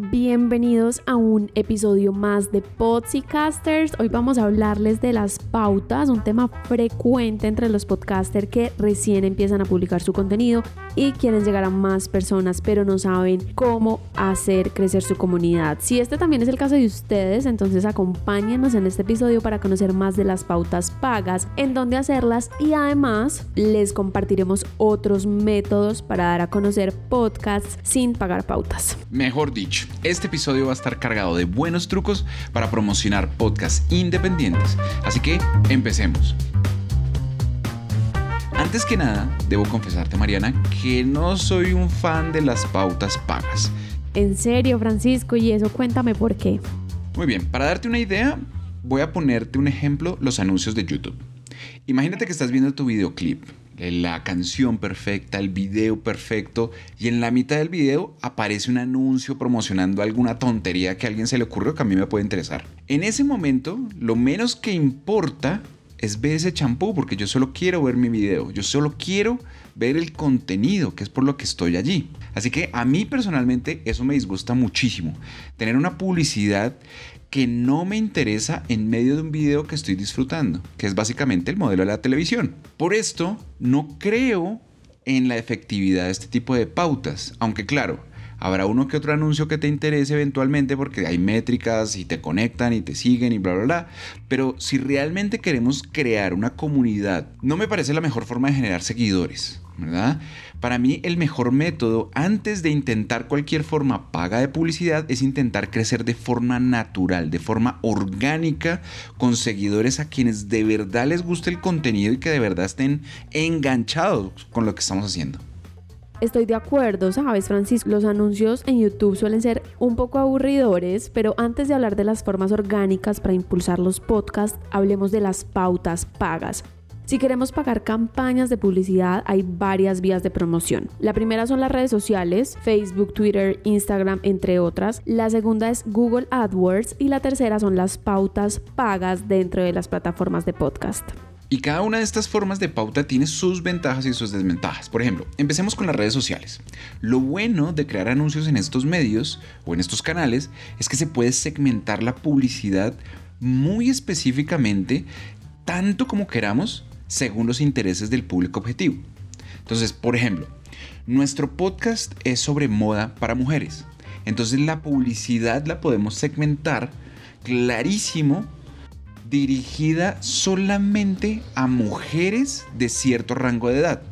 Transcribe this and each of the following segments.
Bienvenidos a un episodio más de Podcasters. Hoy vamos a hablarles de las pautas, un tema frecuente entre los podcasters que recién empiezan a publicar su contenido y quieren llegar a más personas, pero no saben cómo hacer crecer su comunidad. Si este también es el caso de ustedes, entonces acompáñenos en este episodio para conocer más de las pautas pagas, en dónde hacerlas y además les compartiremos otros métodos para dar a conocer podcasts sin pagar pautas. Mejor dicho este episodio va a estar cargado de buenos trucos para promocionar podcasts independientes. Así que empecemos. Antes que nada, debo confesarte, Mariana, que no soy un fan de las pautas pagas. ¿En serio, Francisco? ¿Y eso cuéntame por qué? Muy bien, para darte una idea, voy a ponerte un ejemplo, los anuncios de YouTube. Imagínate que estás viendo tu videoclip la canción perfecta, el video perfecto, y en la mitad del video aparece un anuncio promocionando alguna tontería que a alguien se le ocurrió que a mí me puede interesar. En ese momento, lo menos que importa es ver ese champú, porque yo solo quiero ver mi video, yo solo quiero ver el contenido, que es por lo que estoy allí. Así que a mí personalmente eso me disgusta muchísimo. Tener una publicidad que no me interesa en medio de un video que estoy disfrutando, que es básicamente el modelo de la televisión. Por esto, no creo en la efectividad de este tipo de pautas, aunque claro, habrá uno que otro anuncio que te interese eventualmente porque hay métricas y te conectan y te siguen y bla, bla, bla. Pero si realmente queremos crear una comunidad, no me parece la mejor forma de generar seguidores. ¿Verdad? Para mí el mejor método antes de intentar cualquier forma paga de publicidad es intentar crecer de forma natural, de forma orgánica, con seguidores a quienes de verdad les guste el contenido y que de verdad estén enganchados con lo que estamos haciendo. Estoy de acuerdo, sabes, Francisco, los anuncios en YouTube suelen ser un poco aburridores, pero antes de hablar de las formas orgánicas para impulsar los podcasts, hablemos de las pautas pagas. Si queremos pagar campañas de publicidad, hay varias vías de promoción. La primera son las redes sociales, Facebook, Twitter, Instagram, entre otras. La segunda es Google AdWords y la tercera son las pautas pagas dentro de las plataformas de podcast. Y cada una de estas formas de pauta tiene sus ventajas y sus desventajas. Por ejemplo, empecemos con las redes sociales. Lo bueno de crear anuncios en estos medios o en estos canales es que se puede segmentar la publicidad muy específicamente, tanto como queramos, según los intereses del público objetivo. Entonces, por ejemplo, nuestro podcast es sobre moda para mujeres. Entonces la publicidad la podemos segmentar clarísimo dirigida solamente a mujeres de cierto rango de edad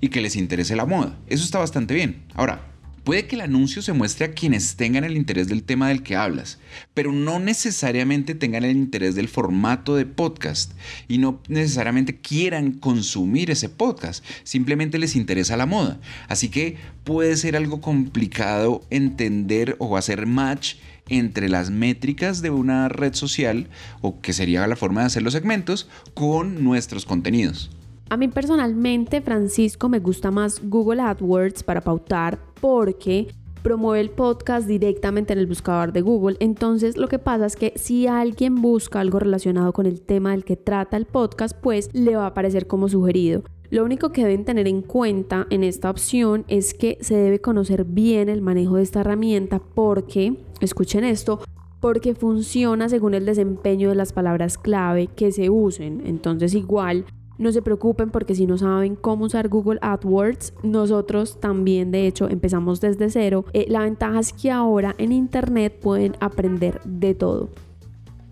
y que les interese la moda. Eso está bastante bien. Ahora, Puede que el anuncio se muestre a quienes tengan el interés del tema del que hablas, pero no necesariamente tengan el interés del formato de podcast y no necesariamente quieran consumir ese podcast, simplemente les interesa la moda. Así que puede ser algo complicado entender o hacer match entre las métricas de una red social, o que sería la forma de hacer los segmentos, con nuestros contenidos. A mí personalmente, Francisco, me gusta más Google AdWords para pautar porque promueve el podcast directamente en el buscador de Google. Entonces lo que pasa es que si alguien busca algo relacionado con el tema del que trata el podcast, pues le va a aparecer como sugerido. Lo único que deben tener en cuenta en esta opción es que se debe conocer bien el manejo de esta herramienta porque, escuchen esto, porque funciona según el desempeño de las palabras clave que se usen. Entonces igual no se preocupen porque si no saben cómo usar Google AdWords, nosotros también de hecho empezamos desde cero. Eh, la ventaja es que ahora en Internet pueden aprender de todo.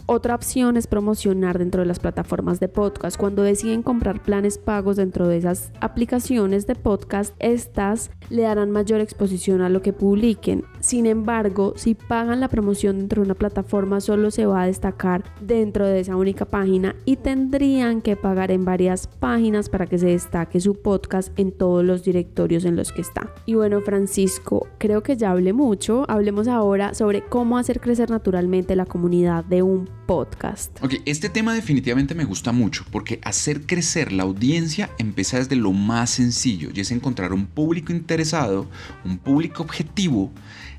Otra opción es promocionar dentro de las plataformas de podcast. Cuando deciden comprar planes pagos dentro de esas aplicaciones de podcast, estas le darán mayor exposición a lo que publiquen. Sin embargo, si pagan la promoción dentro de una plataforma, solo se va a destacar dentro de esa única página y tendrían que pagar en varias páginas para que se destaque su podcast en todos los directorios en los que está. Y bueno, Francisco, creo que ya hablé mucho. Hablemos ahora sobre cómo hacer crecer naturalmente la comunidad de un podcast. Ok, este tema definitivamente me gusta mucho porque hacer crecer la audiencia empieza desde lo más sencillo y es encontrar un público interesado, un público objetivo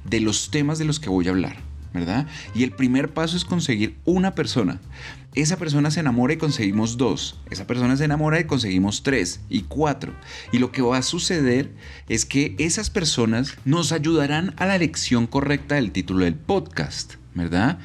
de los temas de los que voy a hablar. ¿verdad? Y el primer paso es conseguir una persona. Esa persona se enamora y conseguimos dos. Esa persona se enamora y conseguimos tres y cuatro. Y lo que va a suceder es que esas personas nos ayudarán a la elección correcta del título del podcast, ¿verdad?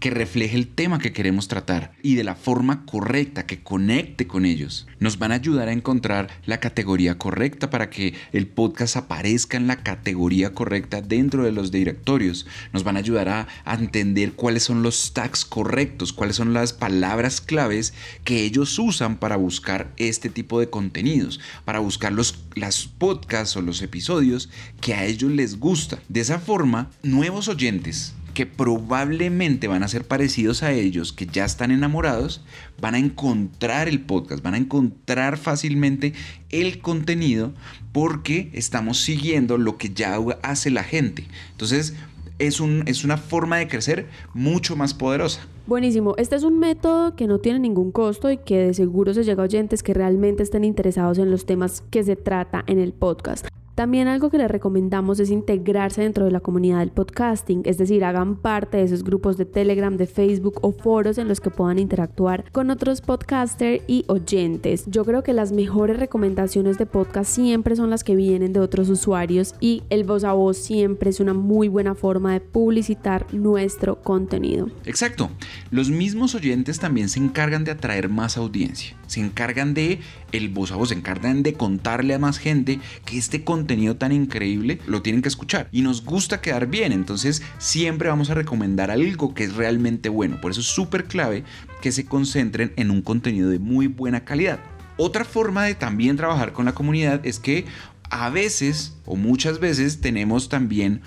Que refleje el tema que queremos tratar y de la forma correcta, que conecte con ellos. Nos van a ayudar a encontrar la categoría correcta para que el podcast aparezca en la categoría correcta dentro de los directorios. Nos van a ayudar a, entender cuáles son los tags correctos, cuáles son las palabras claves que ellos usan para buscar este tipo de contenidos, para buscar los las podcasts o los episodios que a ellos les gusta. De esa forma, nuevos oyentes que probablemente van a ser parecidos a ellos, que ya están enamorados, van a encontrar el podcast, van a encontrar fácilmente el contenido porque estamos siguiendo lo que ya hace la gente. Entonces, es, un, es una forma de crecer mucho más poderosa. Buenísimo. Este es un método que no tiene ningún costo y que de seguro se llega a oyentes que realmente estén interesados en los temas que se trata en el podcast. También algo que les recomendamos es integrarse dentro de la comunidad del podcasting, es decir, hagan parte de esos grupos de Telegram, de Facebook o foros en los que puedan interactuar con otros podcasters y oyentes. Yo creo que las mejores recomendaciones de podcast siempre son las que vienen de otros usuarios y el voz a voz siempre es una muy buena forma de publicitar nuestro contenido. Exacto. Los mismos oyentes también se encargan de atraer más audiencia, se encargan de el voz a voz, se encargan de contarle a más gente que este contenido tan increíble lo tienen que escuchar. Y nos gusta quedar bien, entonces siempre vamos a recomendar algo que es realmente bueno. Por eso es súper clave que se concentren en un contenido de muy buena calidad. Otra forma de también trabajar con la comunidad es que a veces o muchas veces tenemos también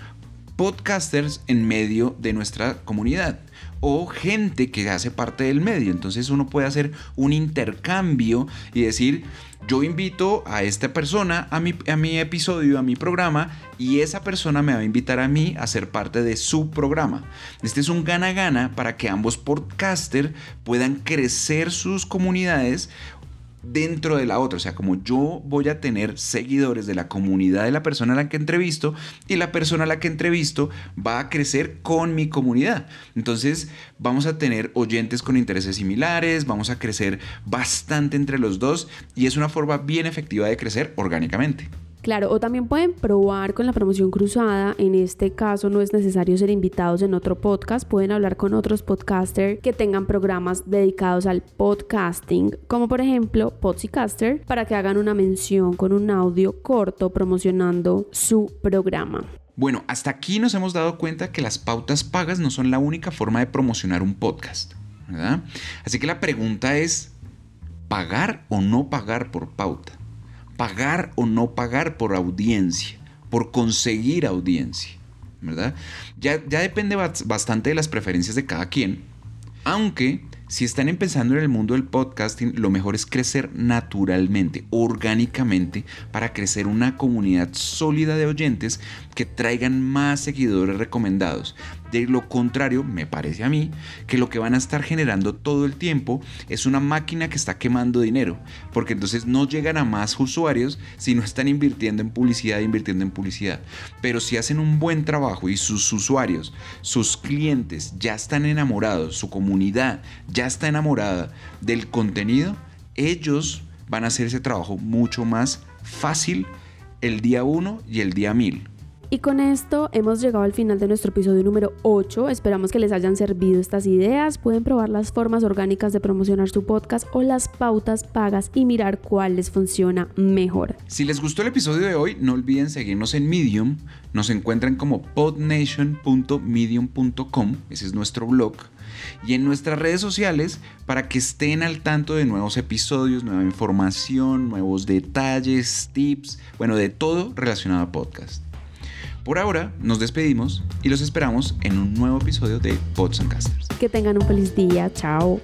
podcasters en medio de nuestra comunidad o gente que hace parte del medio. Entonces uno puede hacer un intercambio y decir, yo invito a esta persona a mi, a mi episodio, a mi programa, y esa persona me va a invitar a mí a ser parte de su programa. Este es un gana-gana para que ambos podcasters puedan crecer sus comunidades dentro de la otra. O sea, como yo voy a tener seguidores de la comunidad de la persona a la que entrevisto y la persona a la que entrevisto va a crecer con mi comunidad. Entonces vamos a tener oyentes con intereses similares, vamos a crecer bastante entre los dos y es una forma bien efectiva de crecer orgánicamente. Claro, o también pueden probar con la promoción cruzada. En este caso no es necesario ser invitados en otro podcast. Pueden hablar con otros podcasters que tengan programas dedicados al podcasting, como por ejemplo Podcaster, para que hagan una mención con un audio corto promocionando su programa. Bueno, hasta aquí nos hemos dado cuenta que las pautas pagas no son la única forma de promocionar un podcast, ¿verdad? Así que la pregunta es, ¿pagar o no pagar por pauta? Pagar o no pagar por audiencia, por conseguir audiencia, ¿verdad? Ya, ya depende bastante de las preferencias de cada quien, aunque si están empezando en el mundo del podcasting, lo mejor es crecer naturalmente, orgánicamente, para crecer una comunidad sólida de oyentes que traigan más seguidores recomendados. De lo contrario, me parece a mí que lo que van a estar generando todo el tiempo es una máquina que está quemando dinero, porque entonces no llegan a más usuarios si no están invirtiendo en publicidad, invirtiendo en publicidad. Pero si hacen un buen trabajo y sus usuarios, sus clientes ya están enamorados, su comunidad ya está enamorada del contenido, ellos van a hacer ese trabajo mucho más fácil el día 1 y el día 1000. Y con esto hemos llegado al final de nuestro episodio número 8. Esperamos que les hayan servido estas ideas. Pueden probar las formas orgánicas de promocionar su podcast o las pautas pagas y mirar cuál les funciona mejor. Si les gustó el episodio de hoy, no olviden seguirnos en Medium. Nos encuentran como podnation.medium.com. Ese es nuestro blog y en nuestras redes sociales para que estén al tanto de nuevos episodios, nueva información, nuevos detalles, tips, bueno, de todo relacionado a podcast. Por ahora nos despedimos y los esperamos en un nuevo episodio de Pods and Casters. Que tengan un feliz día, chao.